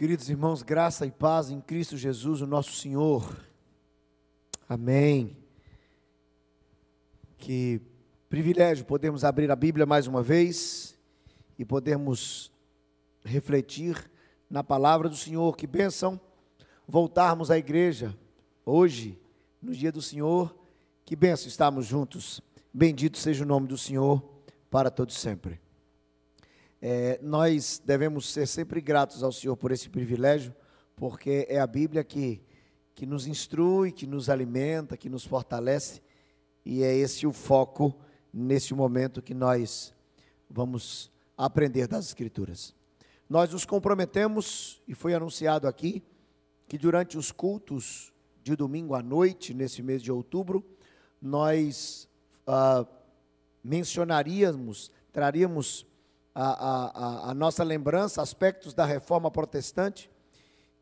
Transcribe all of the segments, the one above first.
Queridos irmãos, graça e paz em Cristo Jesus, o nosso Senhor. Amém. Que privilégio podermos abrir a Bíblia mais uma vez e podermos refletir na palavra do Senhor. Que bênção voltarmos à igreja hoje, no dia do Senhor. Que bênção estarmos juntos. Bendito seja o nome do Senhor para todos sempre. É, nós devemos ser sempre gratos ao Senhor por esse privilégio, porque é a Bíblia que, que nos instrui, que nos alimenta, que nos fortalece, e é esse o foco nesse momento que nós vamos aprender das Escrituras. Nós nos comprometemos, e foi anunciado aqui, que durante os cultos de domingo à noite, nesse mês de outubro, nós ah, mencionaríamos, traríamos a, a, a, nossa lembrança aspectos da reforma protestante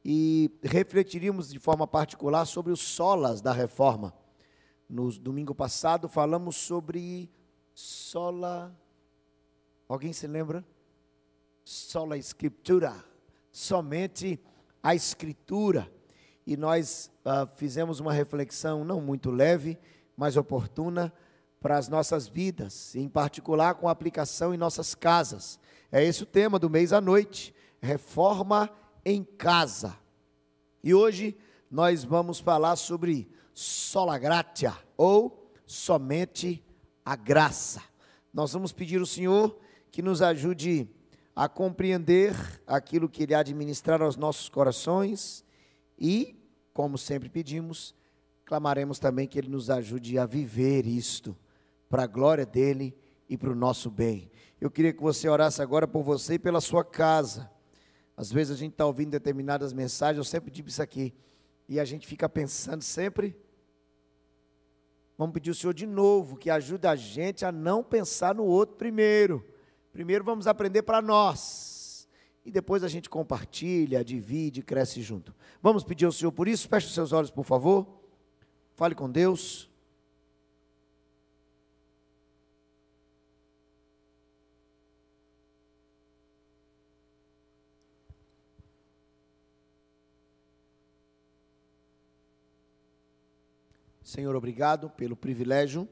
e refletiríamos de forma particular sobre os solas da reforma. No domingo passado falamos sobre sola. Alguém se lembra? Sola Escritura. Somente a Escritura. E nós uh, fizemos uma reflexão não muito leve, mas oportuna para as nossas vidas, em particular com aplicação em nossas casas. É esse o tema do mês à noite: reforma em casa. E hoje nós vamos falar sobre sola gratia ou somente a graça. Nós vamos pedir ao Senhor que nos ajude a compreender aquilo que Ele administrar aos nossos corações e, como sempre pedimos, clamaremos também que Ele nos ajude a viver isto para a glória dele e para o nosso bem. Eu queria que você orasse agora por você e pela sua casa. Às vezes a gente está ouvindo determinadas mensagens, eu sempre digo isso aqui, e a gente fica pensando sempre. Vamos pedir ao Senhor de novo que ajude a gente a não pensar no outro primeiro. Primeiro vamos aprender para nós. E depois a gente compartilha, divide, cresce junto. Vamos pedir ao Senhor por isso? Feche os seus olhos, por favor. Fale com Deus. Senhor, obrigado pelo privilégio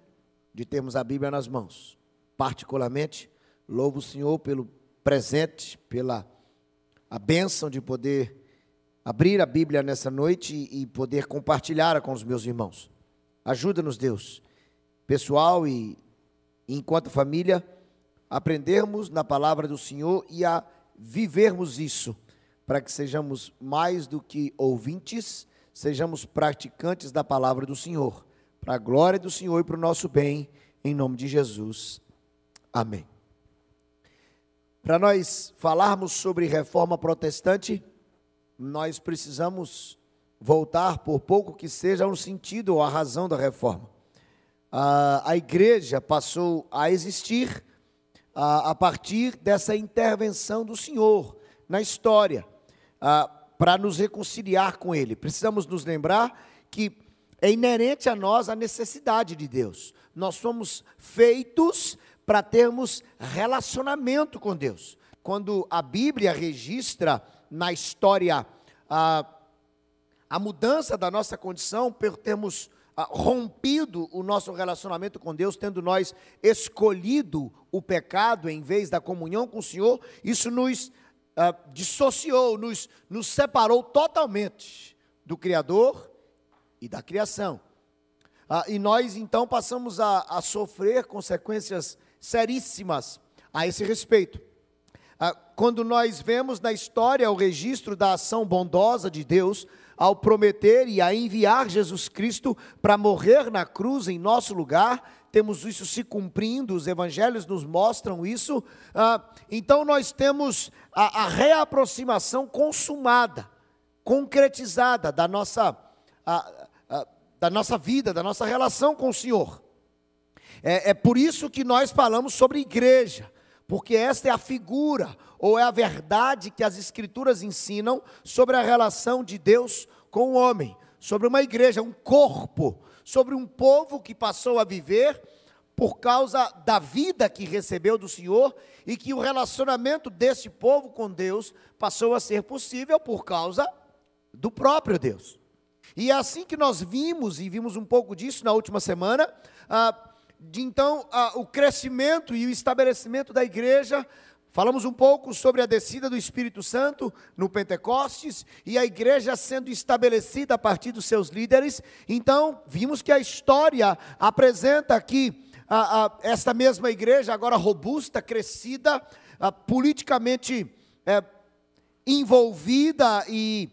de termos a Bíblia nas mãos. Particularmente, louvo o Senhor pelo presente, pela a bênção de poder abrir a Bíblia nessa noite e poder compartilhar com os meus irmãos. Ajuda-nos, Deus, pessoal e enquanto família, aprendermos na palavra do Senhor e a vivermos isso, para que sejamos mais do que ouvintes, sejamos praticantes da palavra do Senhor, para a glória do Senhor e para o nosso bem, em nome de Jesus. Amém. Para nós falarmos sobre reforma protestante, nós precisamos voltar, por pouco que seja, ao sentido ou à razão da reforma. A, a igreja passou a existir a, a partir dessa intervenção do Senhor na história. A, para nos reconciliar com Ele. Precisamos nos lembrar que é inerente a nós a necessidade de Deus. Nós somos feitos para termos relacionamento com Deus. Quando a Bíblia registra na história a, a mudança da nossa condição, por termos a, rompido o nosso relacionamento com Deus, tendo nós escolhido o pecado em vez da comunhão com o Senhor, isso nos uh, dissociou, nos, nos separou totalmente do Criador e da criação. Uh, e nós então passamos a, a, sofrer consequências seríssimas a esse respeito. Uh, quando nós vemos na história o registro da ação bondosa de Deus, ao prometer e a enviar Jesus Cristo para morrer na cruz em nosso lugar, temos isso se cumprindo, os evangelhos nos mostram isso. Ah, então nós temos a, a, reaproximação consumada, concretizada da nossa, a, a, da nossa vida, da nossa relação com o Senhor. É, é por isso que nós falamos sobre igreja, porque esta é a figura ou é a verdade que as Escrituras ensinam sobre a relação de Deus com o homem, sobre uma igreja, um corpo, sobre um povo que passou a viver por causa da vida que recebeu do Senhor e que o relacionamento desse povo com Deus passou a ser possível por causa do próprio Deus. E é assim que nós vimos, e vimos um pouco disso na última semana, ah, de então ah, o crescimento e o estabelecimento da igreja. Falamos um pouco sobre a descida do Espírito Santo no Pentecostes e a igreja sendo estabelecida a partir dos seus líderes. Então, vimos que a história apresenta aqui ah, ah, esta mesma igreja, agora robusta, crescida, ah, politicamente eh, envolvida e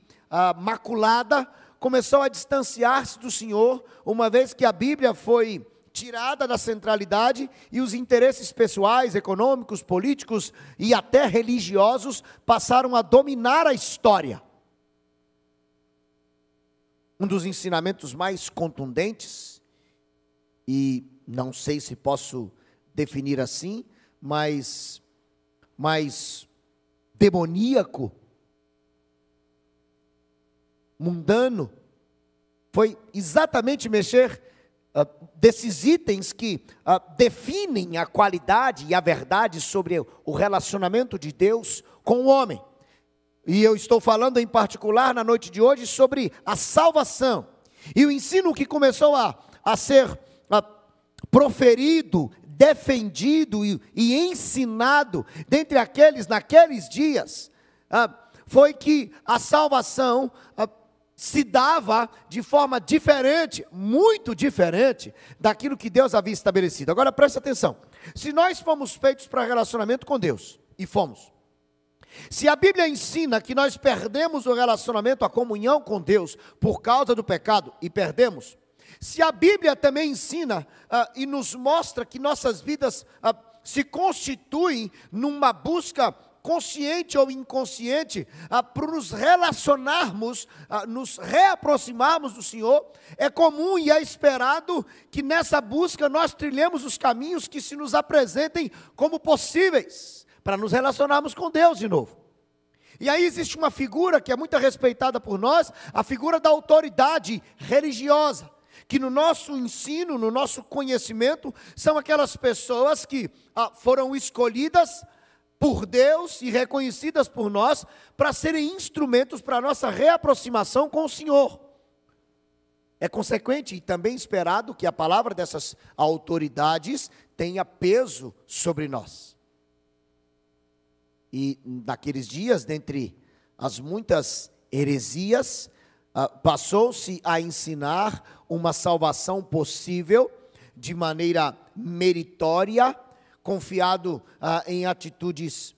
maculada, começou a distanciar-se do Senhor, uma vez que a Bíblia foi tirada da centralidade e os interesses pessoais, econômicos, políticos e até religiosos passaram a dominar a história. Um dos ensinamentos mais contundentes, e não sei se posso definir assim, mas mais demoníaco mundano, foi exatamente mexer uh, desses itens que uh, definem a qualidade e a verdade sobre o relacionamento de Deus com o homem. E eu estou falando em particular na noite de hoje sobre a salvação. E o ensino que começou a, a ser uh, proferido, defendido e, e, ensinado dentre aqueles naqueles dias, foi que a salvação se dava de forma diferente, muito diferente daquilo que Deus havia estabelecido. Agora preste atenção: se nós fomos feitos para relacionamento com Deus, e fomos, se a Bíblia ensina que nós perdemos o relacionamento, a comunhão com Deus por causa do pecado, e perdemos, se a Bíblia também ensina uh, e nos mostra que nossas vidas uh, se constituem numa busca consciente ou inconsciente, ah, para nos relacionarmos, ah, nos reaproximarmos do Senhor, é comum e é esperado que nessa busca nós trilhemos os caminhos que se nos apresentem como possíveis, para nos relacionarmos com Deus de novo. E aí existe uma figura que é muito respeitada por nós, a figura da autoridade religiosa que no nosso ensino, no nosso conhecimento, são aquelas pessoas que ah, foram escolhidas por Deus e reconhecidas por nós para serem instrumentos para a nossa reaproximação com o Senhor. É consequente e também esperado que a palavra dessas autoridades tenha peso sobre nós. E naqueles dias, dentre as muitas heresias, ah, passou-se a ensinar uma salvação possível de maneira meritória confiado ah, em atitudes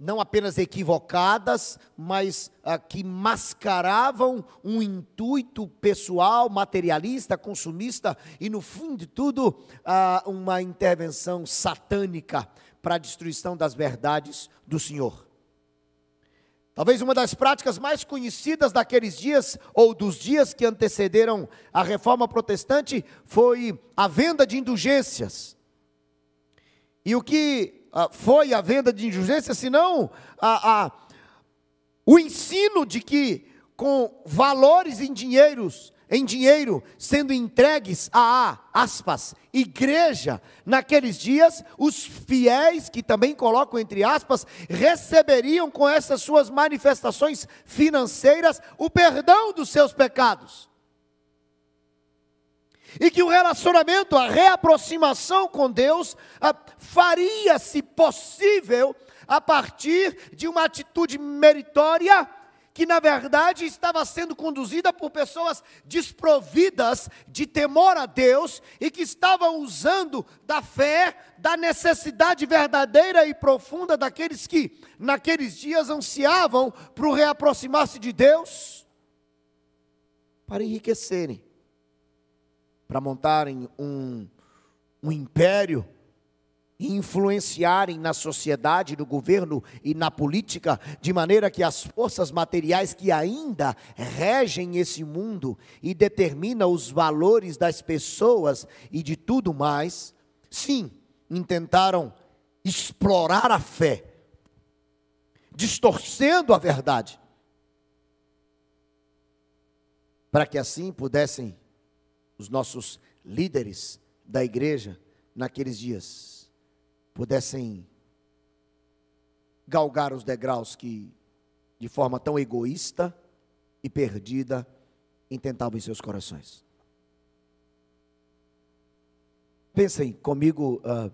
não apenas equivocadas, mas ah, que mascaravam um intuito pessoal, materialista, consumista e, no fim de tudo, ah, uma intervenção satânica para a destruição das verdades do Senhor. Talvez uma das práticas mais conhecidas daqueles dias, ou dos dias que antecederam a reforma protestante, foi a venda de indulgências. E o que ah, foi a venda de indulgência, senão a, a, o ensino de que com valores em dinheiros, em dinheiro sendo entregues a, aspas, igreja, naqueles dias, os fiéis, que também colocam entre aspas, receberiam com essas suas manifestações financeiras o perdão dos seus pecados e que o relacionamento, a reaproximação com Deus, faria-se possível a partir de uma atitude meritória que na verdade estava sendo conduzida por pessoas desprovidas de temor a Deus e que estavam usando da fé, da necessidade verdadeira e profunda daqueles que naqueles dias ansiavam para reaproximar-se de Deus, para enriquecerem para montarem um, um império e influenciarem na sociedade, no governo e na política, de maneira que as forças materiais que ainda regem esse mundo e determinam os valores das pessoas e de tudo mais, sim, intentaram explorar a fé, distorcendo a verdade, para que assim pudessem os nossos líderes da igreja naqueles dias pudessem galgar os degraus que, de forma tão egoísta e perdida, intentavam em seus corações. Pensem comigo, uh,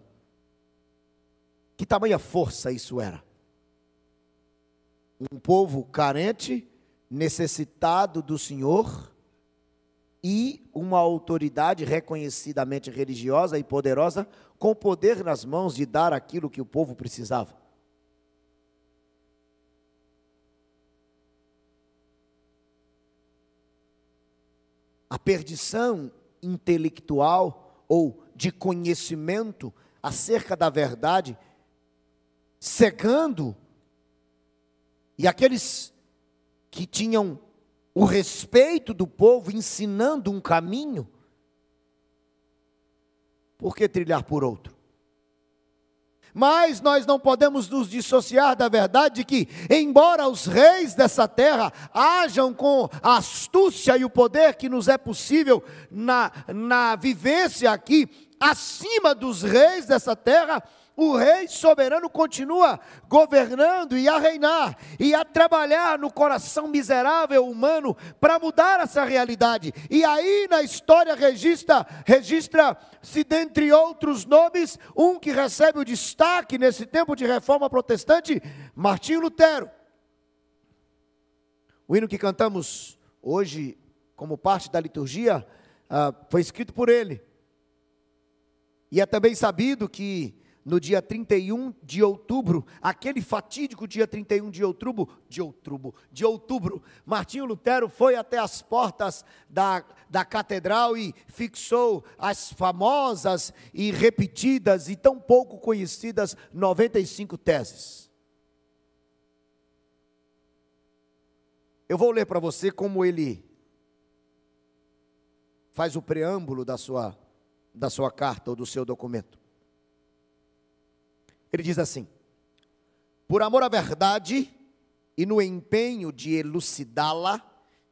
que tamanha força isso era. Um povo carente, necessitado do Senhor, e uma autoridade reconhecidamente religiosa e poderosa, com poder nas mãos de dar aquilo que o povo precisava. A perdição intelectual ou de conhecimento acerca da verdade, cegando, e aqueles que tinham o respeito do povo, ensinando um caminho, por que trilhar por outro? Mas nós não podemos nos dissociar da verdade de que, embora os reis dessa terra hajam com a astúcia e o poder que nos é possível na, na vivência aqui, acima dos reis dessa terra, o rei soberano continua governando e a reinar e a trabalhar no coração miserável humano para mudar essa realidade. E aí na história registra, registra-se dentre outros nomes, um que recebe o destaque nesse tempo de reforma protestante, Martinho Lutero. O hino que cantamos hoje como parte da liturgia uh, foi escrito por ele. E é também sabido que no dia 31 de outubro, aquele fatídico dia 31 de outubro, de outubro, de outubro, Martinho Lutero foi até as portas da, da catedral e fixou as famosas e repetidas e tão pouco conhecidas 95 teses. Eu vou ler para você como ele faz o preâmbulo da sua, da sua carta ou do seu documento. Ele diz assim: por amor à verdade e no empenho de elucidá-la,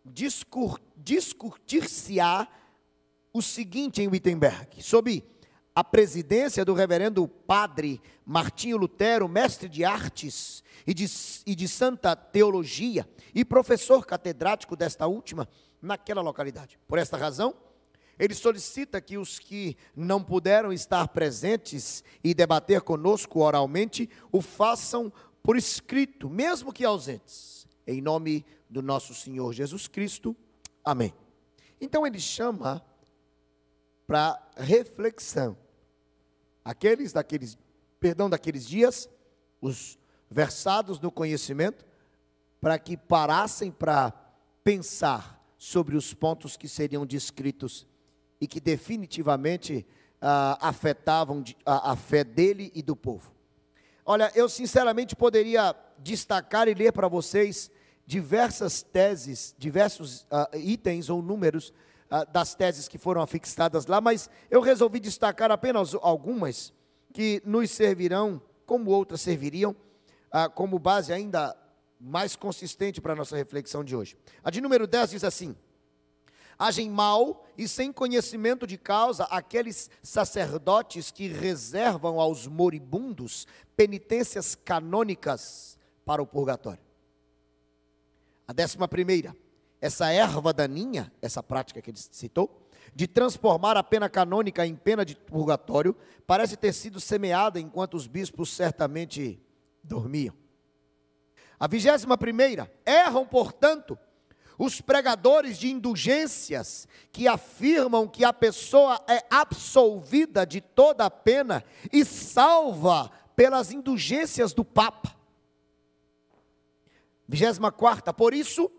discur discutir-se-á o seguinte em Wittenberg, sob a presidência do reverendo padre Martinho Lutero, mestre de artes e de, e de santa teologia, e professor catedrático desta última, naquela localidade. Por esta razão, ele solicita que os que não puderam estar presentes e debater conosco oralmente, o façam por escrito, mesmo que ausentes. Em nome do nosso Senhor Jesus Cristo. Amém. Então ele chama para reflexão aqueles daqueles, perdão, daqueles dias, os versados no conhecimento, para que parassem para pensar sobre os pontos que seriam descritos e que definitivamente ah, afetavam a, a fé dele e do povo. Olha, eu sinceramente poderia destacar e ler para vocês diversas teses, diversos uh, itens ou números uh, das teses que foram afixadas lá, mas eu resolvi destacar apenas algumas que nos servirão, como outras serviriam, uh, como base ainda mais consistente para a nossa reflexão de hoje. A de número 10 diz assim: agem mal e sem conhecimento de causa aqueles sacerdotes que reservam aos moribundos penitências canônicas para o purgatório. A décima primeira, essa erva daninha, essa prática que ele citou, de transformar a pena canônica em pena de purgatório, parece ter sido semeada enquanto os bispos certamente dormiam. A vigésima primeira, erram, portanto, os pregadores de indulgências que afirmam que a pessoa é absolvida de toda a pena e salva pelas indulgências do Papa. 24. Por isso,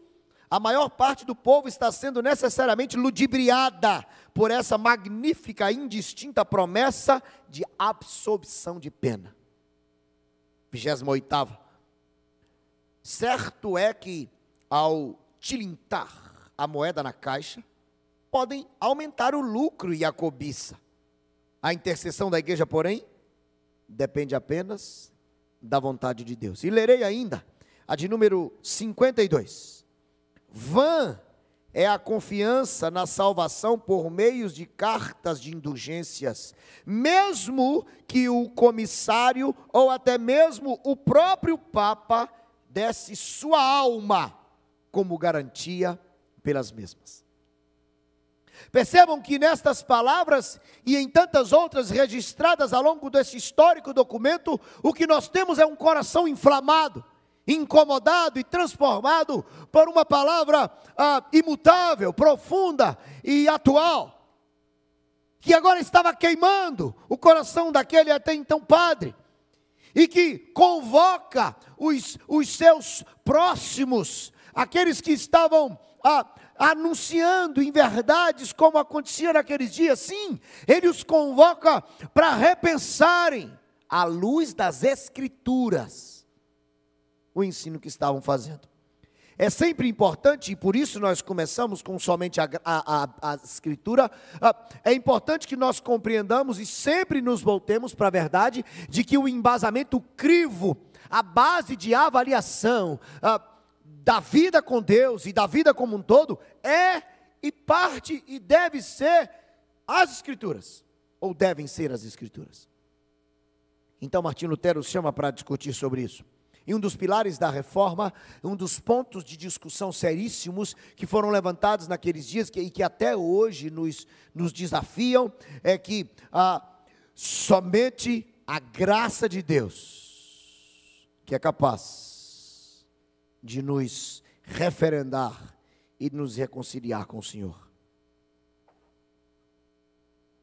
a maior parte do povo está sendo necessariamente ludibriada por essa magnífica, indistinta promessa de absolvição de pena. 28. Certo é que, ao tilintar a moeda na caixa, podem aumentar o lucro e a cobiça. A intercessão da igreja, porém, depende apenas da vontade de Deus. E lerei ainda a de número 52. Vã é a confiança na salvação por meios de cartas de indulgências, mesmo que o comissário ou até mesmo o próprio Papa desse sua alma como garantia pelas mesmas. Percebam que nestas palavras e em tantas outras registradas ao longo desse histórico documento, o que nós temos é um coração inflamado, incomodado e transformado por uma palavra ah, imutável, profunda e atual, que agora estava queimando o coração daquele até então padre, e que convoca os, os seus próximos, aqueles que estavam ah, anunciando em verdades como acontecia naqueles dias, sim, ele os convoca para repensarem, à luz das Escrituras, o ensino que estavam fazendo. É sempre importante, e por isso nós começamos com somente a, a, a, a Escritura. É importante que nós compreendamos e sempre nos voltemos para a verdade de que o embasamento crivo, a base de avaliação, da vida com Deus e da vida como um todo é e parte e deve ser as Escrituras, ou devem ser as Escrituras. Então, Martim Lutero chama para discutir sobre isso. E um dos pilares da reforma, um dos pontos de discussão seríssimos que foram levantados naqueles dias que, e que até hoje nos, nos desafiam, é que ah, somente a graça de Deus, que é capaz de nos referendar e nos reconciliar com o Senhor.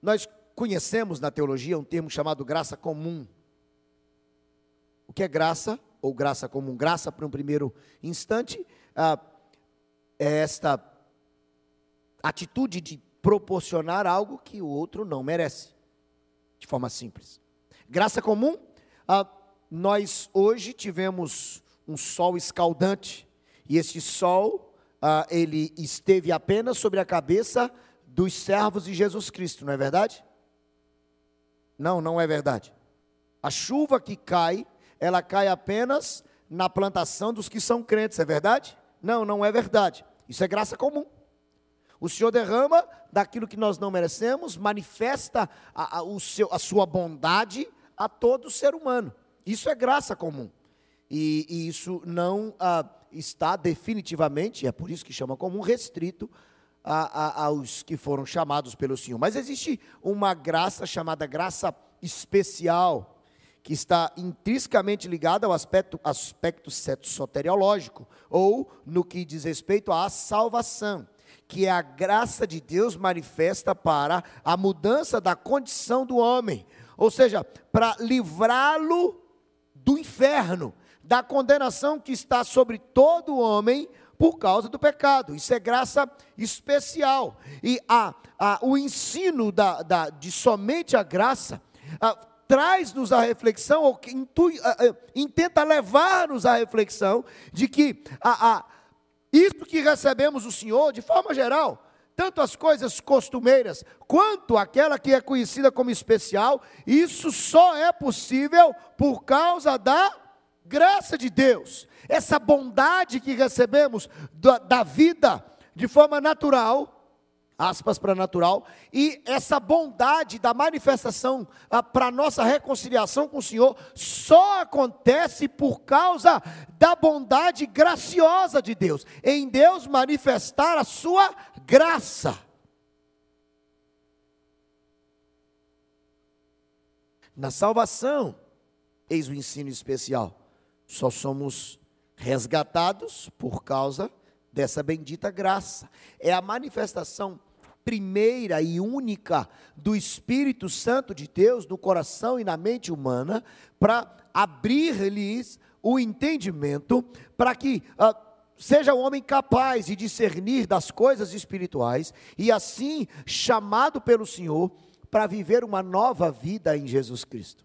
Nós conhecemos na teologia um termo chamado graça comum. O que é graça, ou graça comum? Graça, para um primeiro instante, ah, é esta atitude de proporcionar algo que o outro não merece, de forma simples. Graça comum, ah, nós hoje tivemos um sol escaldante, e esse sol, ah, ele esteve apenas sobre a cabeça dos servos de Jesus Cristo, não é verdade? Não, não é verdade. A chuva que cai, ela cai apenas na plantação dos que são crentes, é verdade? Não, não é verdade. Isso é graça comum. O Senhor derrama daquilo que nós não merecemos, manifesta a, a, seu, a sua bondade a todo ser humano. Isso é graça comum. E, e isso não ah, está definitivamente, é por isso que chama como um restrito a, a, aos que foram chamados pelo Senhor. Mas existe uma graça chamada graça especial, que está intrinsecamente ligada ao aspecto, aspecto soteriológico, ou no que diz respeito à salvação, que é a graça de Deus manifesta para a mudança da condição do homem, ou seja, para livrá-lo do inferno, da condenação que está sobre todo homem por causa do pecado. Isso é graça especial. E a, a, o ensino da, da, de somente a graça traz-nos a reflexão, ou intui, intenta levar-nos à reflexão de que a, a, isso que recebemos do Senhor, de forma geral, tanto as coisas costumeiras quanto aquela que é conhecida como especial, isso só é possível por causa da graça de Deus, essa bondade que recebemos da, da vida de forma natural, aspas para natural, e essa bondade da manifestação ah, para nossa reconciliação com o Senhor só acontece por causa da bondade graciosa de Deus, em Deus manifestar a sua graça. Na salvação, eis o ensino especial. Só somos resgatados por causa dessa bendita graça. É a manifestação primeira e única do Espírito Santo de Deus no coração e na mente humana para abrir-lhes o entendimento para que uh, seja o homem capaz de discernir das coisas espirituais e assim chamado pelo Senhor para viver uma nova vida em Jesus Cristo.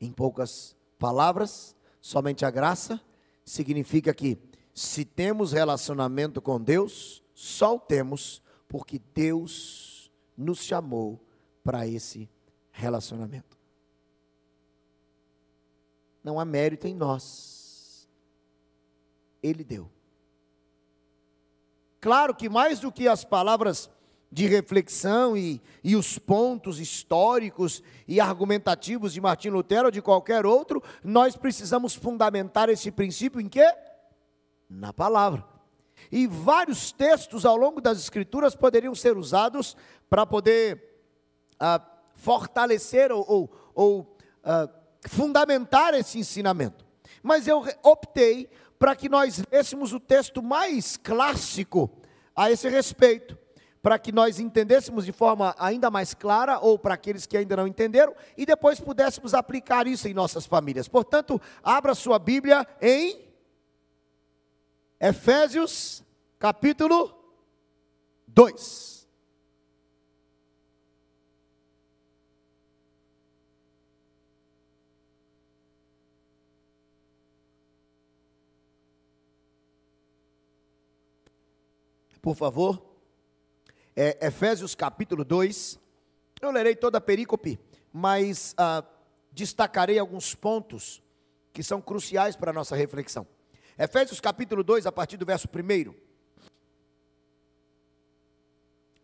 Em poucas palavras, somente a graça, significa que se temos relacionamento com Deus, só o temos porque Deus nos chamou para esse relacionamento. Não há mérito em nós. Ele deu. Claro que mais do que as palavras de reflexão e, e os pontos históricos e argumentativos de Martim Lutero ou de qualquer outro, nós precisamos fundamentar esse princípio em quê? Na palavra. E vários textos ao longo das Escrituras poderiam ser usados para poder ah, fortalecer ou, ou, ou ah, fundamentar esse ensinamento. Mas eu optei para que nós lêssemos o texto mais clássico a esse respeito para que nós entendêssemos de forma ainda mais clara, ou para aqueles que ainda não entenderam, e depois pudéssemos aplicar isso em nossas famílias. Portanto, abra sua Bíblia em Efésios, capítulo 2. Por favor é, Efésios capítulo 2. Eu lerei toda a perícope, mas ah, destacarei alguns pontos que são cruciais para a nossa reflexão. Efésios capítulo 2, a partir do verso 1.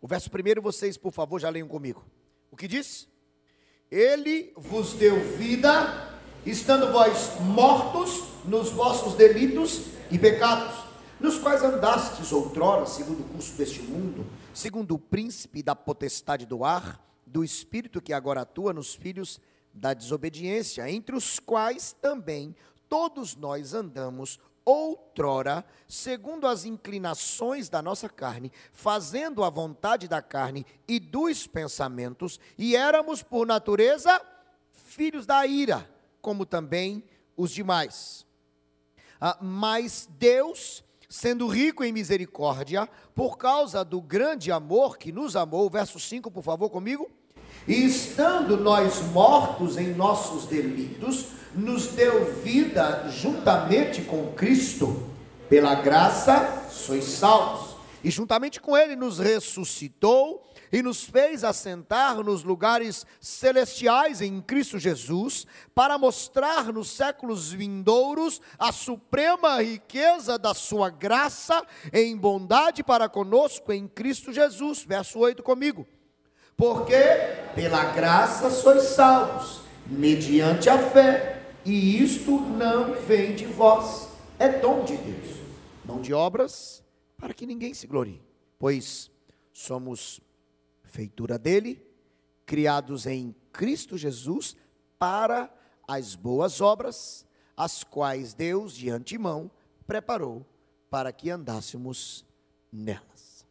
O verso 1 vocês, por favor, já leiam comigo. O que diz? Ele vos deu vida, estando vós mortos nos vossos delitos e pecados, nos quais andastes outrora, segundo o curso deste mundo segundo o príncipe da potestade do ar, do espírito que agora atua nos filhos da desobediência, entre os quais também todos nós andamos outrora, segundo as inclinações da nossa carne, fazendo a vontade da carne e dos pensamentos, e éramos por natureza filhos da ira, como também os demais. Ah, mas Deus sendo rico em misericórdia, por causa do grande amor que nos amou, verso 5, por favor, comigo. E estando nós mortos em nossos delitos, nos deu vida juntamente com Cristo, pela graça sois salvos. E juntamente com Ele nos ressuscitou e nos fez assentar nos lugares celestiais em Cristo Jesus, para mostrar nos séculos vindouros a suprema riqueza da sua graça em bondade para conosco em Cristo Jesus. Verso 8 comigo. Porque pela graça sois salvos, mediante a fé, e isto não vem de vós, é dom de Deus, não de obras, para que ninguém se glorie, pois somos feitura dele, criados em Cristo Jesus para as boas obras, as quais Deus de antemão preparou para que andássemos nelas.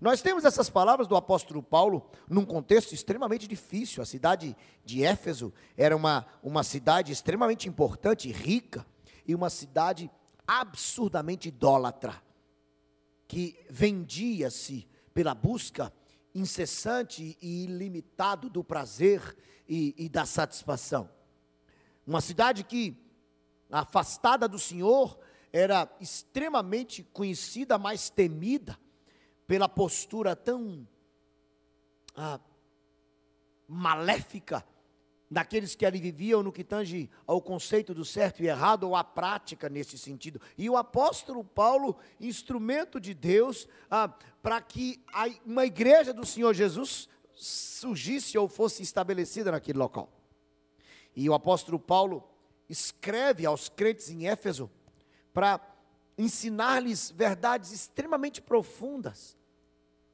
Nós temos essas palavras do apóstolo Paulo num contexto extremamente difícil. A cidade de Éfeso era uma, uma cidade extremamente importante, rica, e uma cidade absurdamente idólatra, que vendia-se pela busca incessante e ilimitado do prazer e, e da satisfação. Uma cidade que, afastada do Senhor, era extremamente conhecida, mais temida, pela postura tão ah, maléfica daqueles que ali viviam no que tange ao conceito do certo e errado, ou à prática nesse sentido. E o apóstolo Paulo, instrumento de Deus, ah, para que a, uma igreja do Senhor Jesus surgisse ou fosse estabelecida naquele local. E o apóstolo Paulo escreve aos crentes em Éfeso para ensinar-lhes verdades extremamente profundas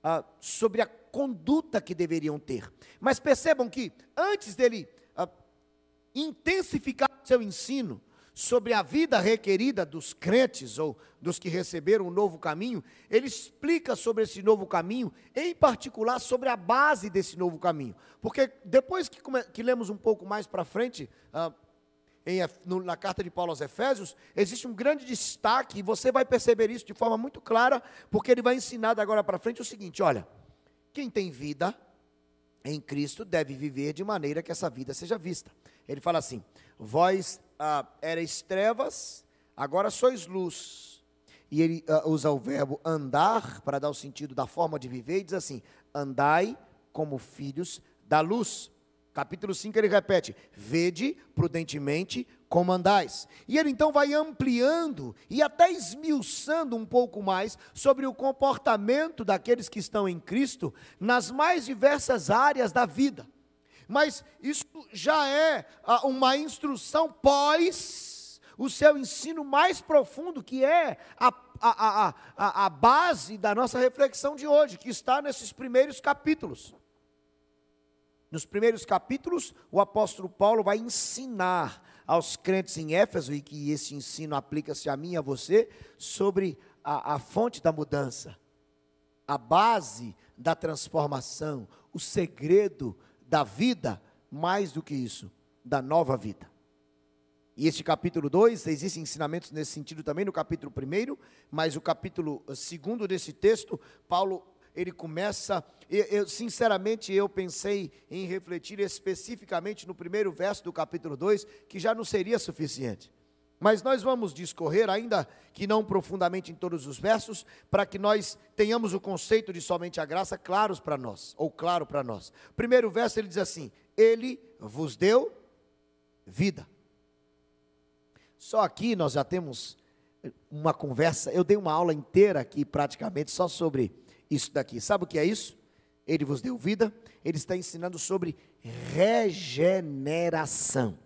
ah, sobre a conduta que deveriam ter. Mas percebam que antes dele intensificar seu ensino sobre a vida requerida dos crentes ou dos que receberam o novo caminho, ele explica sobre esse novo caminho, em particular sobre a base desse novo caminho. Porque depois que, que lemos um pouco mais para frente, ah, em, no, na carta de Paulo aos Efésios, existe um grande destaque, e você vai perceber isso de forma muito clara, porque ele vai ensinar agora para frente o seguinte: olha, quem tem vida em Cristo deve viver de maneira que essa vida seja vista. Ele fala assim: Vós ah, erais trevas, agora sois luz. E ele ah, usa o verbo andar para dar o sentido da forma de viver e diz assim: Andai como filhos da luz. Capítulo 5 ele repete: Vede prudentemente comandais. E ele então vai ampliando e até esmiuçando um pouco mais sobre o comportamento daqueles que estão em Cristo nas mais diversas áreas da vida. Mas isso já é ah, uma instrução pós o seu ensino mais profundo, que é a, a, a, a, base da nossa reflexão de hoje, que está nesses primeiros capítulos. Nos primeiros capítulos, o apóstolo Paulo vai ensinar aos crentes em Éfeso, e que esse ensino aplica-se a mim e a você, sobre a, a fonte da mudança, a base da transformação, o segredo da vida, mais do que isso, da nova vida. E este capítulo 2, existem ensinamentos nesse sentido também no capítulo 1, mas o capítulo 2 desse texto, Paulo ele começa, eu, sinceramente eu pensei em refletir especificamente no primeiro verso do capítulo 2, que já não seria suficiente. Mas nós vamos discorrer, ainda que não profundamente em todos os versos, para que nós tenhamos o conceito de somente a graça claros para nós, ou claro para nós. Primeiro verso ele diz assim: Ele vos deu vida. Só aqui nós já temos uma conversa, eu dei uma aula inteira aqui praticamente só sobre isso daqui. Sabe o que é isso? Ele vos deu vida, ele está ensinando sobre regeneração.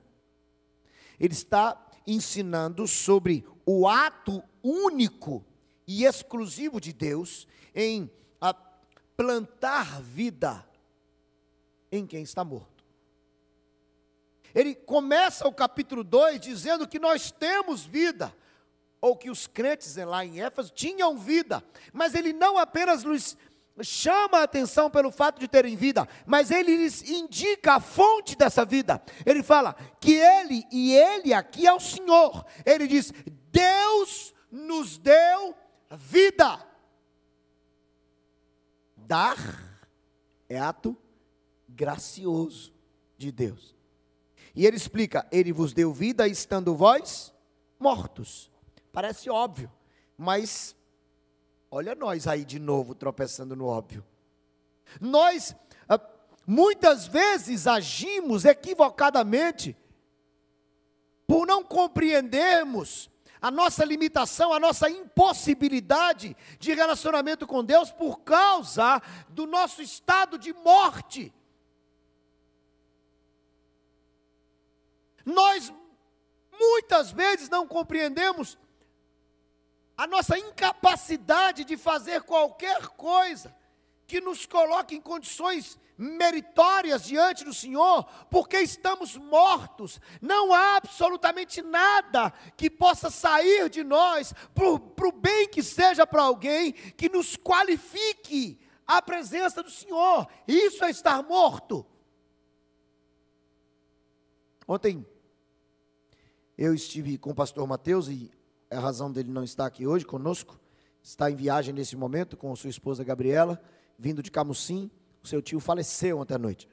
Ele está ensinando sobre o ato único e exclusivo de Deus em plantar vida em quem está morto. Ele começa o capítulo 2 dizendo que nós temos vida, ou que os crentes lá em Éfeso tinham vida, mas ele não apenas lhes chama a atenção pelo fato de terem vida, mas ele lhes indica a fonte dessa vida. Ele fala que ele e ele aqui é o Senhor. Ele diz: Deus nos deu vida. Dar é ato gracioso de Deus. E ele explica: Ele vos deu vida estando vós mortos. Parece óbvio, mas olha nós aí de novo tropeçando no óbvio. Nós ah, muitas vezes agimos equivocadamente por não compreendermos a nossa limitação, a nossa impossibilidade de relacionamento com Deus por causa do nosso estado de morte. Nós muitas vezes não compreendemos a nossa incapacidade de fazer qualquer coisa que nos coloque em condições meritórias diante do Senhor, porque estamos mortos, não há absolutamente nada que possa sair de nós, para o bem que seja para alguém, que nos qualifique à presença do Senhor, isso é estar morto. Ontem, eu estive com o pastor Mateus e é a razão dele não estar aqui hoje conosco. Está em viagem nesse momento com sua esposa Gabriela, vindo de Camusim. O seu tio faleceu ontem à noite.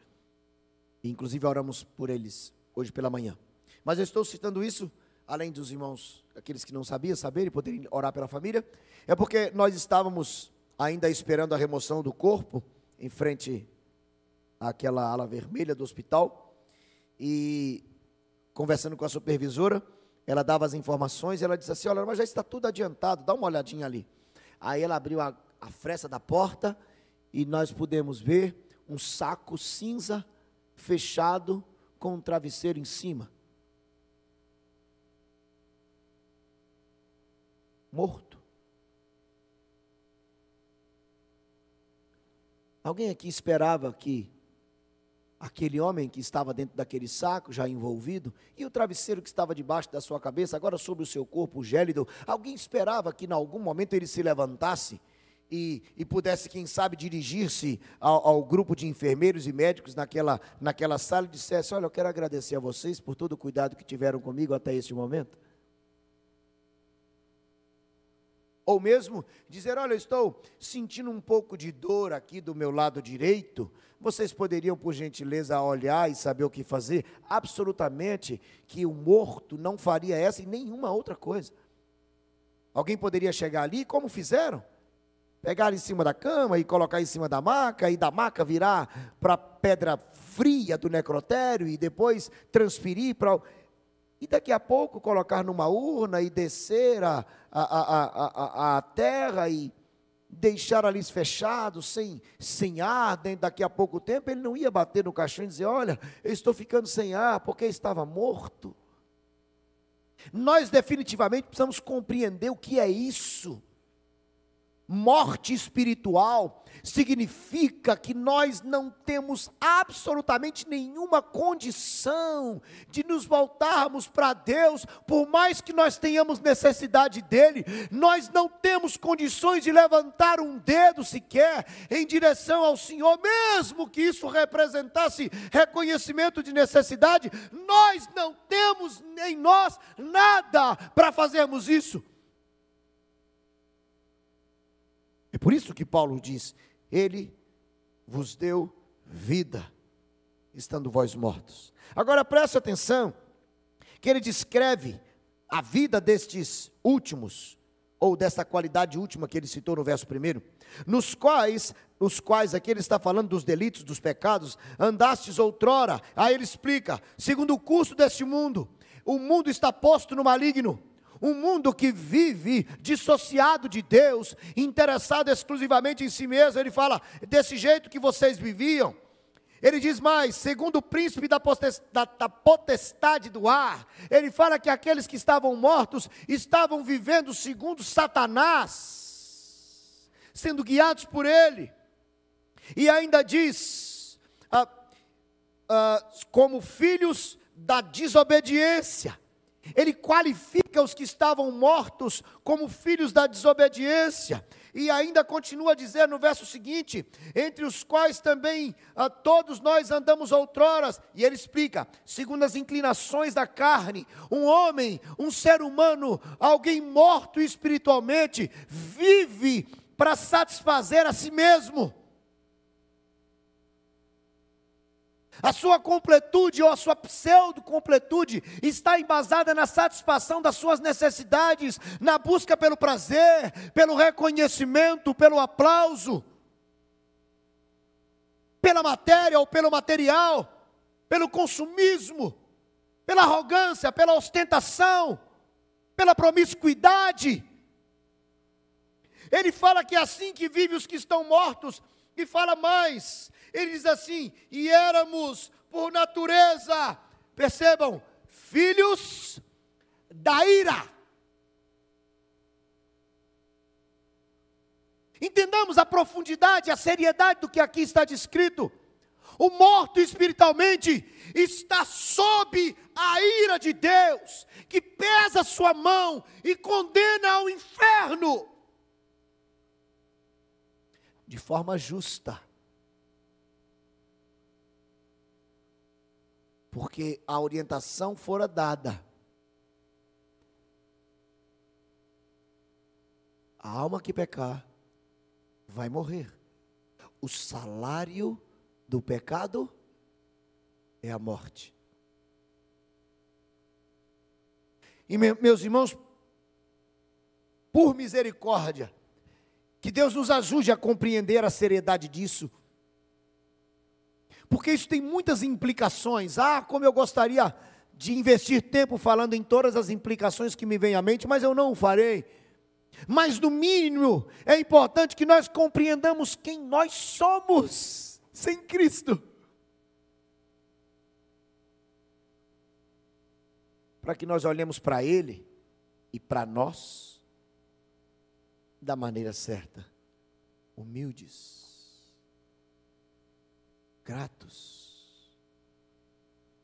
Inclusive oramos por eles hoje pela manhã. Mas eu estou citando isso, além dos irmãos, aqueles que não sabiam saber e poderem orar pela família, é porque nós estávamos ainda esperando a remoção do corpo em frente àquela ala vermelha do hospital e conversando com a supervisora, ela dava as informações, e ela disse assim: Olha, mas já está tudo adiantado, dá uma olhadinha ali. Aí ela abriu a, a fresta da porta e nós pudemos ver um saco cinza fechado com um travesseiro em cima. Morto. Alguém aqui esperava que aquele homem que estava dentro daquele saco, já envolvido, e o travesseiro que estava debaixo da sua cabeça, agora sobre o seu corpo gélido, alguém esperava que em algum momento ele se levantasse e, e pudesse, quem sabe, dirigir-se ao, ao, grupo de enfermeiros e médicos naquela, naquela sala e dissesse: Olha, eu quero agradecer a vocês por todo o cuidado que tiveram comigo até este momento. Ou mesmo dizer: Olha, eu estou sentindo um pouco de dor aqui do meu lado direito. Vocês poderiam, por gentileza, olhar e saber o que fazer? Absolutamente que o morto não faria essa e nenhuma outra coisa. Alguém poderia chegar ali, como fizeram? Pegar em cima da cama e colocar em cima da maca, e da maca virar para a pedra fria do necrotério e depois transferir para. e daqui a pouco colocar numa urna e descer a, a, a, a, a terra e deixar ali fechado, sem, sem ar, daqui a pouco tempo, ele não ia bater no caixão e dizer: Olha, eu estou ficando sem ar porque estava morto. Nós definitivamente precisamos compreender o que é isso. Morte espiritual significa que nós não temos absolutamente nenhuma condição de nos voltarmos para Deus, por mais que nós tenhamos necessidade dEle, nós não temos condições de levantar um dedo sequer em direção ao Senhor, mesmo que isso representasse reconhecimento de necessidade, nós não temos em nós nada para fazermos isso. É por isso que Paulo diz: Ele vos deu vida, estando vós mortos. Agora preste atenção, que ele descreve a vida destes últimos, ou dessa qualidade última que ele citou no verso primeiro, nos quais, os quais aqui ele está falando dos delitos, dos pecados, andastes outrora, aí ele explica, segundo o curso deste mundo, o mundo está posto no maligno, um mundo que vive dissociado de Deus, interessado exclusivamente em si mesmo. Ele fala, desse jeito que vocês viviam. Ele diz mais, segundo o príncipe da potestade do ar, ele fala que aqueles que estavam mortos estavam vivendo segundo Satanás, sendo guiados por ele. E ainda diz, ah, ah, como filhos da desobediência. Ele qualifica os que estavam mortos como filhos da desobediência. E ainda continua a dizer no verso seguinte: entre os quais também ah, todos nós andamos outroras. E ele explica: segundo as inclinações da carne, um homem, um ser humano, alguém morto espiritualmente, vive para satisfazer a si mesmo. A sua completude ou a sua pseudo-completude está embasada na satisfação das suas necessidades, na busca pelo prazer, pelo reconhecimento, pelo aplauso, pela matéria ou pelo material, pelo consumismo, pela arrogância, pela ostentação, pela promiscuidade. Ele fala que é assim que vivem os que estão mortos, e fala mais, ele diz assim: e éramos por natureza, percebam, filhos da ira. Entendamos a profundidade, a seriedade do que aqui está descrito. O morto espiritualmente está sob a ira de Deus, que pesa sua mão e condena ao inferno de forma justa. Porque a orientação fora dada. A alma que pecar vai morrer. O salário do pecado é a morte. E meus irmãos, por misericórdia, que Deus nos ajude a compreender a seriedade disso porque isso tem muitas implicações. Ah, como eu gostaria de investir tempo falando em todas as implicações que me vêm à mente, mas eu não o farei. Mas, no mínimo, é importante que nós compreendamos quem nós somos sem Cristo. Para que nós olhemos para Ele e para nós da maneira certa, humildes gratos,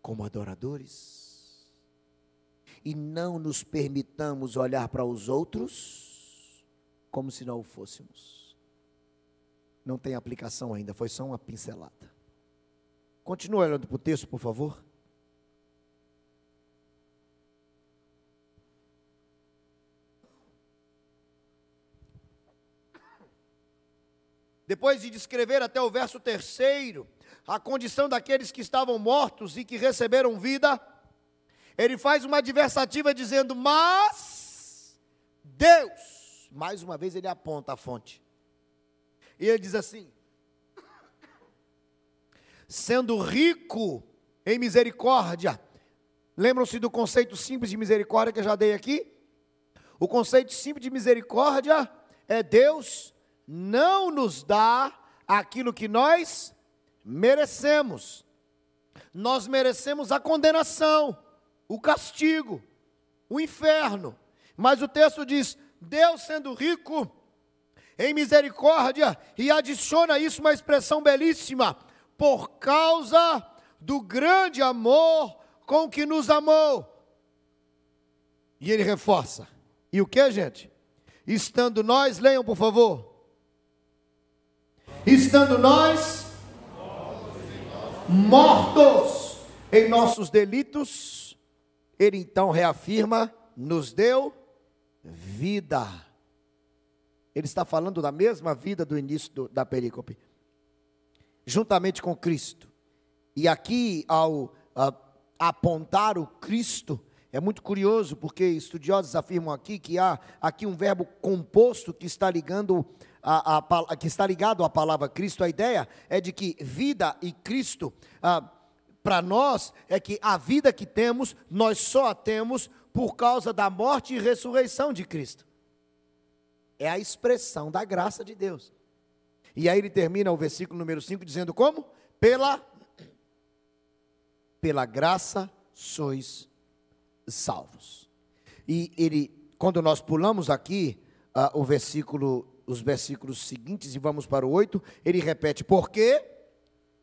como adoradores, e não nos permitamos olhar para os outros como se não o fôssemos. Não tem aplicação ainda, foi só uma pincelada. Continue olhando para o texto, por favor. Depois de descrever até o verso terceiro, a condição daqueles que estavam mortos e que receberam vida, ele faz uma adversativa dizendo: Mas Deus, mais uma vez ele aponta a fonte, e ele diz assim: sendo rico em misericórdia, Lembram-se do conceito simples de misericórdia que eu já dei aqui? O conceito simples de misericórdia é Deus não nos dá aquilo que nós merecemos. Nós merecemos a condenação, o castigo, o inferno. Mas o texto diz: Deus sendo rico em misericórdia, e adiciona isso uma expressão belíssima, por causa do grande amor com que nos amou. E ele reforça. E o que, gente? Estando nós, leiam por favor. Estando nós mortos em nossos delitos, ele então reafirma: nos deu vida. Ele está falando da mesma vida do início do, da perícope, juntamente com Cristo. E aqui, ao a, apontar o Cristo, é muito curioso, porque estudiosos afirmam aqui que há aqui um verbo composto que está ligando a, a, que está ligado à palavra Cristo. A ideia é de que vida e Cristo, ah, para nós, é que a vida que temos, nós só a temos por causa da morte e ressurreição de Cristo. É a expressão da graça de Deus. E aí ele termina o versículo número 5 dizendo como? Pela pela graça sois salvos. E ele, quando nós pulamos aqui uh, o versículo, os versículos seguintes e vamos para o 8, ele repete: porque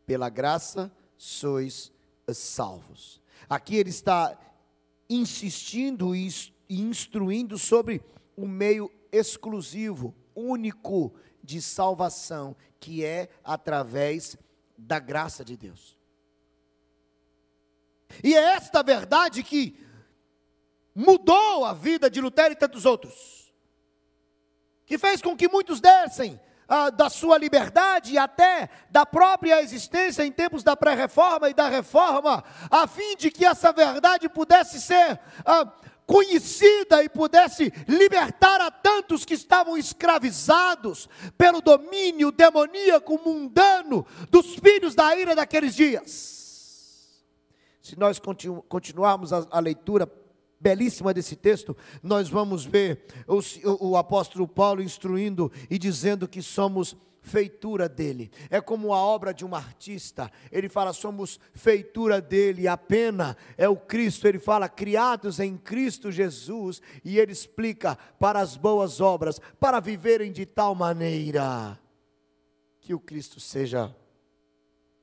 pela graça sois salvos. Aqui ele está insistindo e instruindo sobre o meio exclusivo, único de salvação, que é através da graça de Deus. E é esta verdade que mudou a vida de Lutero e tantos outros, que fez com que muitos dessem ah, da sua liberdade e até da própria existência em tempos da pré-reforma e da reforma, a fim de que essa verdade pudesse ser ah, conhecida e pudesse libertar a tantos que estavam escravizados pelo domínio demoníaco mundano dos filhos da ira daqueles dias. Se nós continu continuarmos a, a leitura belíssima desse texto, nós vamos ver o, o, apóstolo Paulo instruindo e dizendo que somos feitura dele. É como a obra de um artista. Ele fala, somos feitura dele. A pena é o Cristo. Ele fala, criados em Cristo Jesus. E ele explica para as boas obras, para viverem de tal maneira que o Cristo seja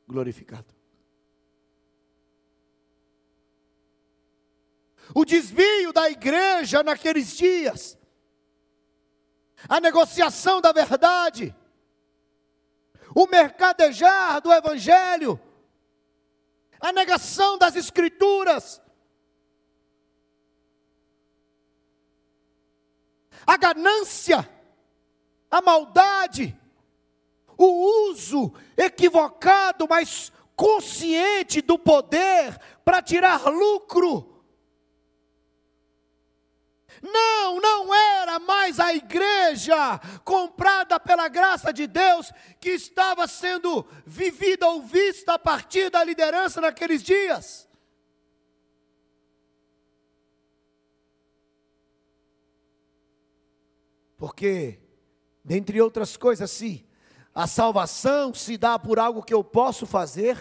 glorificado. O desvio da igreja naqueles dias, a negociação da verdade, o mercadejar do evangelho, a negação das escrituras, a ganância, a maldade, o uso equivocado, mas consciente do poder para tirar lucro não, não era mais a igreja comprada pela graça de Deus que estava sendo vivida ou vista a partir da liderança naqueles dias. Porque, dentre outras coisas, se a salvação se dá por algo que eu posso fazer,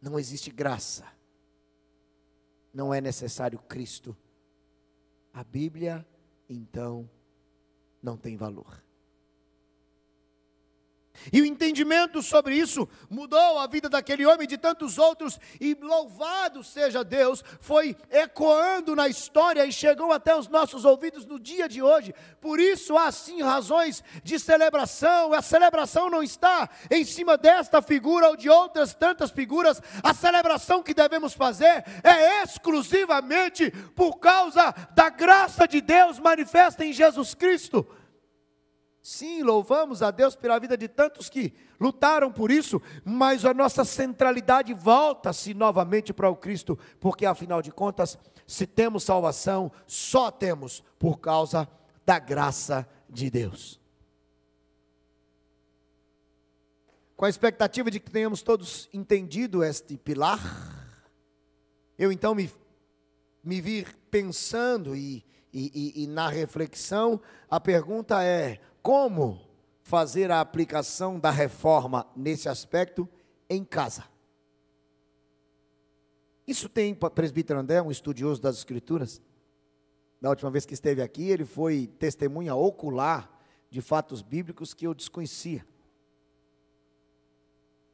não existe graça não é necessário Cristo, a Bíblia, então, não tem valor. E o entendimento sobre isso mudou a vida daquele homem e de tantos outros, e louvado seja Deus, foi ecoando na história e chegou até os nossos ouvidos no dia de hoje. Por isso há sim razões de celebração. A celebração não está em cima desta figura ou de outras tantas figuras. A celebração que devemos fazer é exclusivamente por causa da graça de Deus manifesta em Jesus Cristo. Sim, louvamos a Deus pela vida de tantos que lutaram por isso, mas a nossa centralidade volta-se novamente para o Cristo, porque afinal de contas, se temos salvação, só temos por causa da graça de Deus. Com a expectativa de que tenhamos todos entendido este pilar, Eu então me, me vi pensando e, e, e, e na reflexão, a pergunta é: como fazer a aplicação da reforma nesse aspecto em casa? Isso tem presbítero André, um estudioso das Escrituras. Da última vez que esteve aqui, ele foi testemunha ocular de fatos bíblicos que eu desconhecia.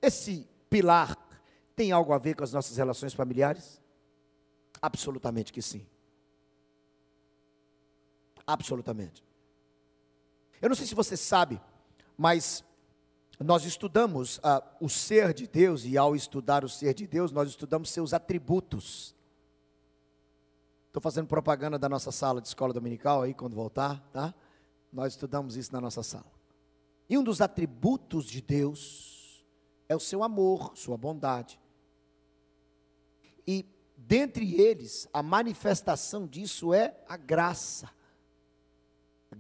Esse pilar tem algo a ver com as nossas relações familiares? Absolutamente que sim. Absolutamente. Eu não sei se você sabe, mas nós estudamos uh, o ser de Deus, e ao estudar o ser de Deus, nós estudamos seus atributos. Estou fazendo propaganda da nossa sala de escola dominical aí, quando voltar, tá? Nós estudamos isso na nossa sala. E um dos atributos de Deus é o seu amor, sua bondade. E dentre eles, a manifestação disso é a graça.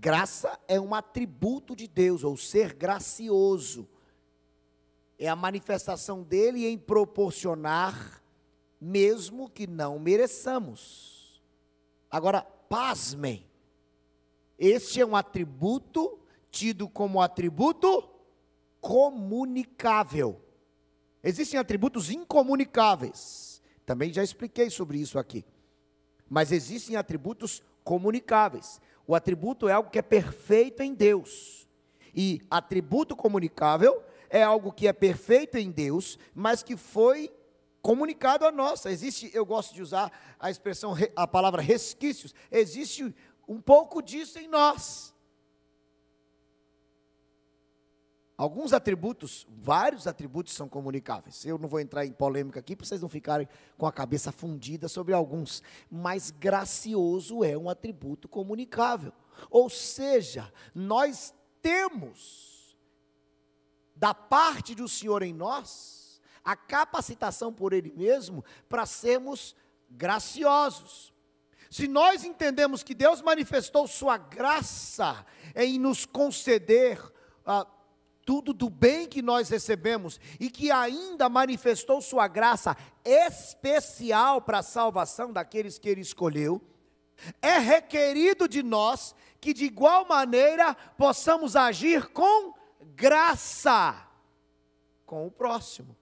Graça é um atributo de Deus, ou ser gracioso. É a manifestação dele em proporcionar, mesmo que não mereçamos. Agora, pasmem, este é um atributo tido como atributo comunicável. Existem atributos incomunicáveis. Também já expliquei sobre isso aqui. Mas existem atributos comunicáveis. O atributo é algo que é perfeito em Deus. E atributo comunicável é algo que é perfeito em Deus, mas que foi comunicado a nós. Existe, eu gosto de usar a expressão, a palavra resquícios. Existe um pouco disso em nós. Alguns atributos, vários atributos são comunicáveis. Eu não vou entrar em polêmica aqui para vocês não ficarem com a cabeça fundida sobre alguns. Mas gracioso é um atributo comunicável. Ou seja, nós temos da parte do Senhor em nós a capacitação por Ele mesmo para sermos graciosos. Se nós entendemos que Deus manifestou Sua graça em nos conceder. Ah, tudo do bem que nós recebemos e que ainda manifestou sua graça especial para a salvação daqueles que ele escolheu, é requerido de nós que de igual maneira possamos agir com graça com o próximo.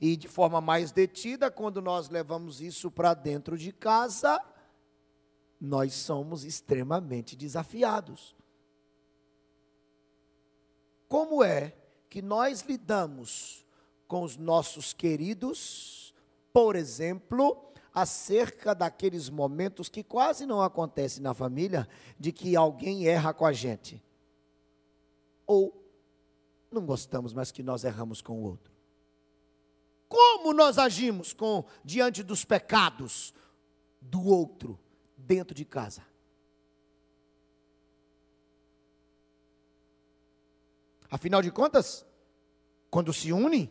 E de forma mais detida, quando nós levamos isso para dentro de casa, nós somos extremamente desafiados. Como é que nós lidamos com os nossos queridos, por exemplo, acerca daqueles momentos que quase não acontecem na família, de que alguém erra com a gente? Ou não gostamos, mas que nós erramos com o outro? Como nós agimos com diante dos pecados do outro dentro de casa? Afinal de contas, quando se unem,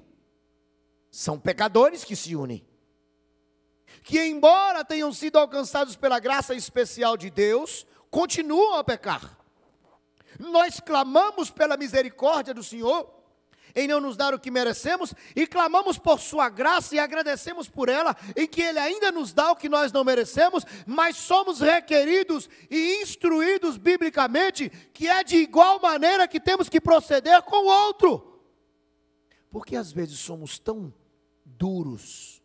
são pecadores que se unem. Que, embora tenham sido alcançados pela graça especial de Deus, continuam a pecar. Nós clamamos pela misericórdia do Senhor, em não nos dar o que merecemos, e clamamos por Sua graça e agradecemos por ela, em que Ele ainda nos dá o que nós não merecemos, mas somos requeridos e instruídos biblicamente que é de igual maneira que temos que proceder com o outro. Porque às vezes somos tão duros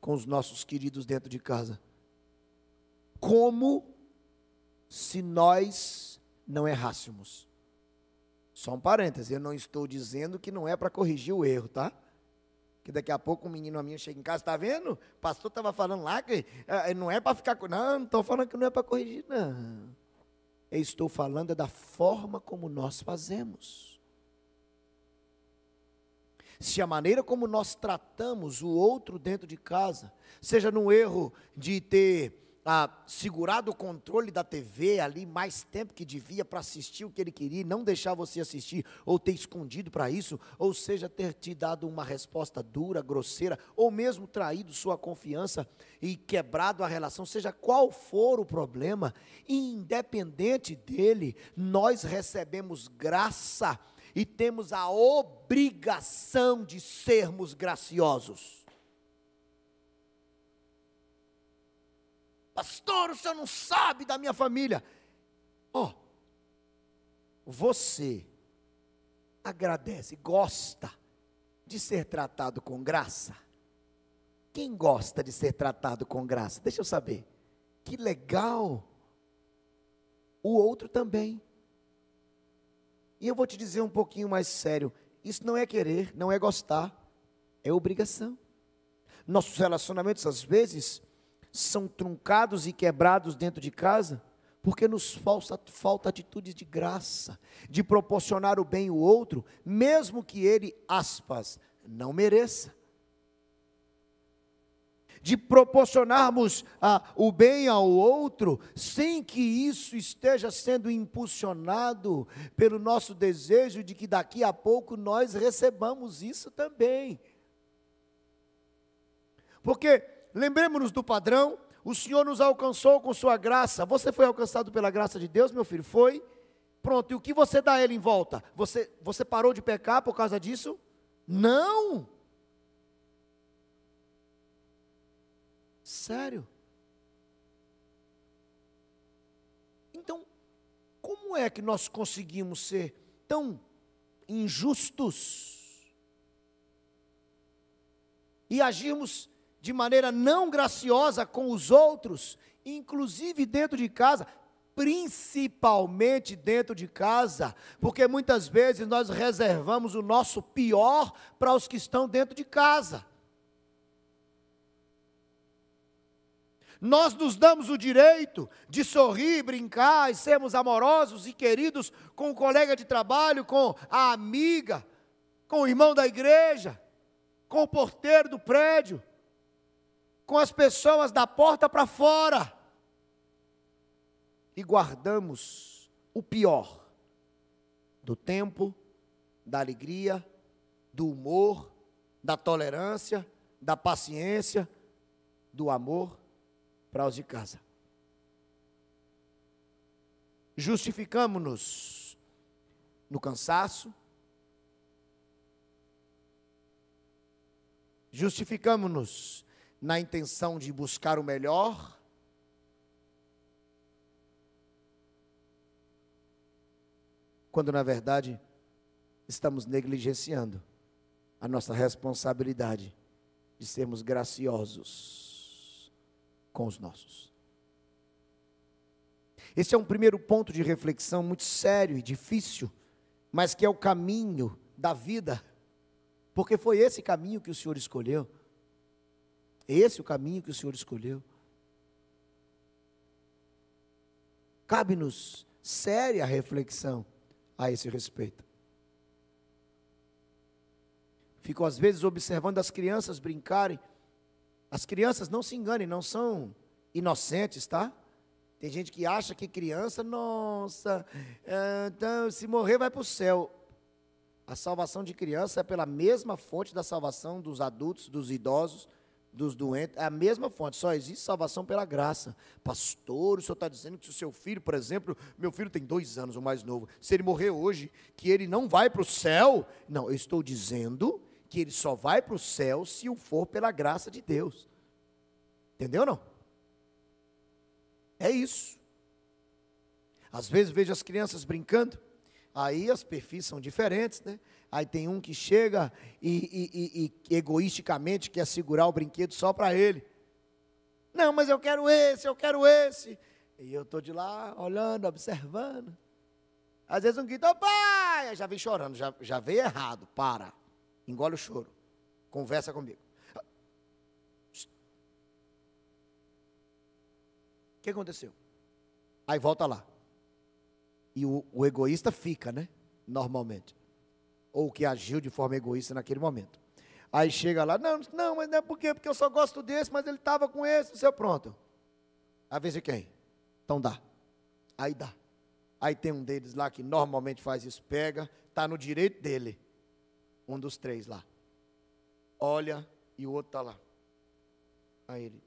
com os nossos queridos dentro de casa, como se nós não errássemos. Só um parêntese, eu não estou dizendo que não é para corrigir o erro, tá? Que daqui a pouco um menino a minha chega em casa, está vendo? O pastor estava falando lá que ah, não é para ficar. Não, não estou falando que não é para corrigir, não. Eu estou falando é da forma como nós fazemos. Se a maneira como nós tratamos o outro dentro de casa, seja no erro de ter ah, segurado o controle da TV ali mais tempo que devia para assistir o que ele queria, não deixar você assistir, ou ter escondido para isso, ou seja, ter te dado uma resposta dura, grosseira, ou mesmo traído sua confiança e quebrado a relação, seja qual for o problema, independente dele, nós recebemos graça e temos a obrigação de sermos graciosos. Pastor, o senhor não sabe da minha família. Ó, oh, você agradece, gosta de ser tratado com graça? Quem gosta de ser tratado com graça? Deixa eu saber. Que legal. O outro também. E eu vou te dizer um pouquinho mais sério: isso não é querer, não é gostar, é obrigação. Nossos relacionamentos, às vezes, são truncados e quebrados dentro de casa porque nos falta, falta atitude de graça, de proporcionar o bem ao outro, mesmo que ele, aspas, não mereça. De proporcionarmos ah, o bem ao outro, sem que isso esteja sendo impulsionado pelo nosso desejo de que daqui a pouco nós recebamos isso também. Porque, lembremos-nos do padrão, o Senhor nos alcançou com Sua graça. Você foi alcançado pela graça de Deus, meu filho? Foi. Pronto, e o que você dá a Ele em volta? Você, você parou de pecar por causa disso? Não. Sério. Então, como é que nós conseguimos ser tão injustos e agirmos de maneira não graciosa com os outros, inclusive dentro de casa, principalmente dentro de casa, porque muitas vezes nós reservamos o nosso pior para os que estão dentro de casa. Nós nos damos o direito de sorrir, brincar e sermos amorosos e queridos com o colega de trabalho, com a amiga, com o irmão da igreja, com o porteiro do prédio com as pessoas da porta para fora e guardamos o pior do tempo, da alegria, do humor, da tolerância, da paciência, do amor para os de casa. Justificamos-nos no cansaço, justificamos-nos na intenção de buscar o melhor, quando na verdade estamos negligenciando a nossa responsabilidade de sermos graciosos com os nossos. Esse é um primeiro ponto de reflexão muito sério e difícil, mas que é o caminho da vida, porque foi esse caminho que o Senhor escolheu. Esse é o caminho que o Senhor escolheu. Cabe-nos séria reflexão a esse respeito. Fico às vezes observando as crianças brincarem. As crianças não se enganem, não são inocentes, tá? Tem gente que acha que criança, nossa, é, então, se morrer vai para o céu. A salvação de criança é pela mesma fonte da salvação dos adultos, dos idosos, dos doentes, é a mesma fonte, só existe salvação pela graça. Pastor, o senhor está dizendo que se o seu filho, por exemplo, meu filho tem dois anos, o mais novo, se ele morrer hoje, que ele não vai para o céu. Não, eu estou dizendo que ele só vai para o céu se o for pela graça de Deus. Entendeu não? É isso. Às vezes vejo as crianças brincando, aí as perfis são diferentes, né? Aí tem um que chega e, e, e, e egoisticamente quer segurar o brinquedo só para ele. Não, mas eu quero esse, eu quero esse. E eu estou de lá olhando, observando. Às vezes um grita, pai, já vem chorando, já, já veio errado, para. Engole o choro. Conversa comigo. O que aconteceu? Aí volta lá. E o, o egoísta fica, né? Normalmente ou que agiu de forma egoísta naquele momento. Aí chega lá, não, não, mas não é por quê? Porque eu só gosto desse, mas ele estava com esse, seu pronto. A vez de quem? Então dá. Aí dá. Aí tem um deles lá que normalmente faz isso, pega, está no direito dele. Um dos três lá. Olha e o outro está lá. Aí ele,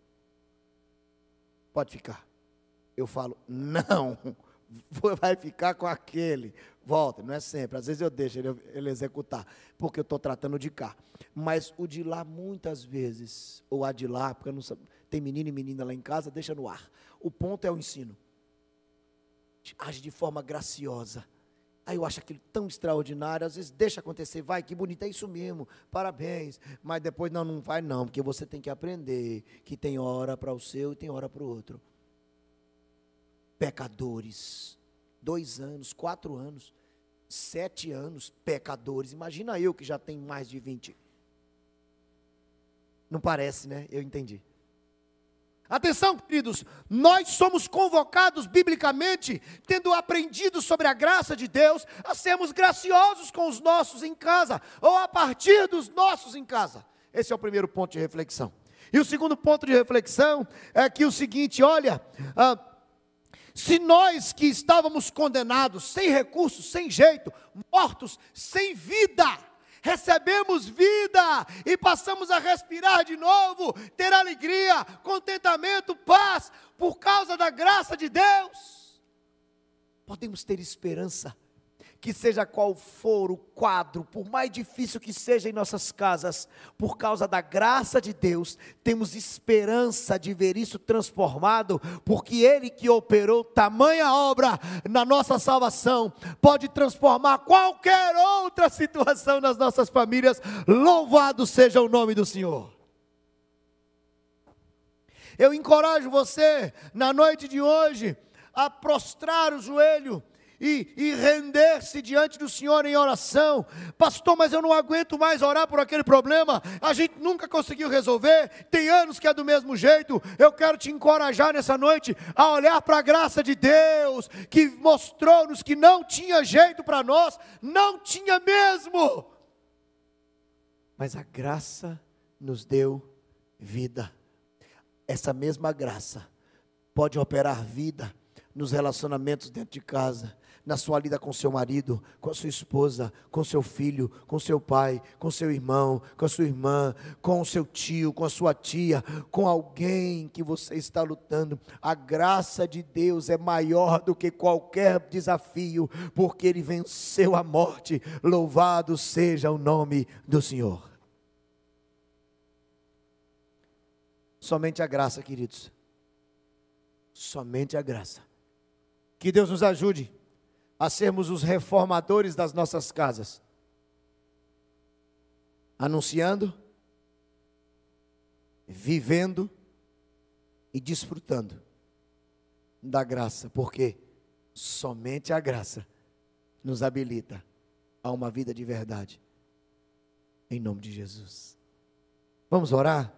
pode ficar. Eu falo, não, vai ficar com aquele. Volta, não é sempre. Às vezes eu deixo ele, ele executar, porque eu estou tratando de cá. Mas o de lá, muitas vezes, ou a de lá, porque não Tem menino e menina lá em casa, deixa no ar. O ponto é o ensino. Age de forma graciosa. Aí eu acho aquilo tão extraordinário, às vezes deixa acontecer, vai, que bonito, é isso mesmo, parabéns. Mas depois não, não vai não, porque você tem que aprender que tem hora para o seu e tem hora para o outro. Pecadores, dois anos, quatro anos, sete anos, pecadores. Imagina eu que já tenho mais de vinte. Não parece, né? Eu entendi. Atenção, queridos, nós somos convocados biblicamente, tendo aprendido sobre a graça de Deus, a sermos graciosos com os nossos em casa, ou a partir dos nossos em casa. Esse é o primeiro ponto de reflexão. E o segundo ponto de reflexão é que o seguinte: olha, ah, se nós que estávamos condenados, sem recursos, sem jeito, mortos, sem vida, recebemos vida e passamos a respirar de novo, ter alegria, contentamento, paz, por causa da graça de Deus. Podemos ter esperança que seja qual for o quadro, por mais difícil que seja em nossas casas, por causa da graça de Deus, temos esperança de ver isso transformado, porque Ele que operou tamanha obra na nossa salvação, pode transformar qualquer outra situação nas nossas famílias. Louvado seja o nome do Senhor. Eu encorajo você, na noite de hoje, a prostrar o joelho e, e render-se diante do Senhor em oração. Pastor, mas eu não aguento mais orar por aquele problema. A gente nunca conseguiu resolver. Tem anos que é do mesmo jeito. Eu quero te encorajar nessa noite a olhar para a graça de Deus, que mostrou-nos que não tinha jeito para nós, não tinha mesmo. Mas a graça nos deu vida. Essa mesma graça pode operar vida nos relacionamentos dentro de casa, na sua lida com seu marido, com a sua esposa, com seu filho, com seu pai, com seu irmão, com a sua irmã, com o seu tio, com a sua tia, com alguém que você está lutando. A graça de Deus é maior do que qualquer desafio, porque ele venceu a morte. Louvado seja o nome do Senhor. Somente a graça, queridos. Somente a graça. Que Deus nos ajude a sermos os reformadores das nossas casas, anunciando, vivendo e desfrutando da graça, porque somente a graça nos habilita a uma vida de verdade. Em nome de Jesus. Vamos orar?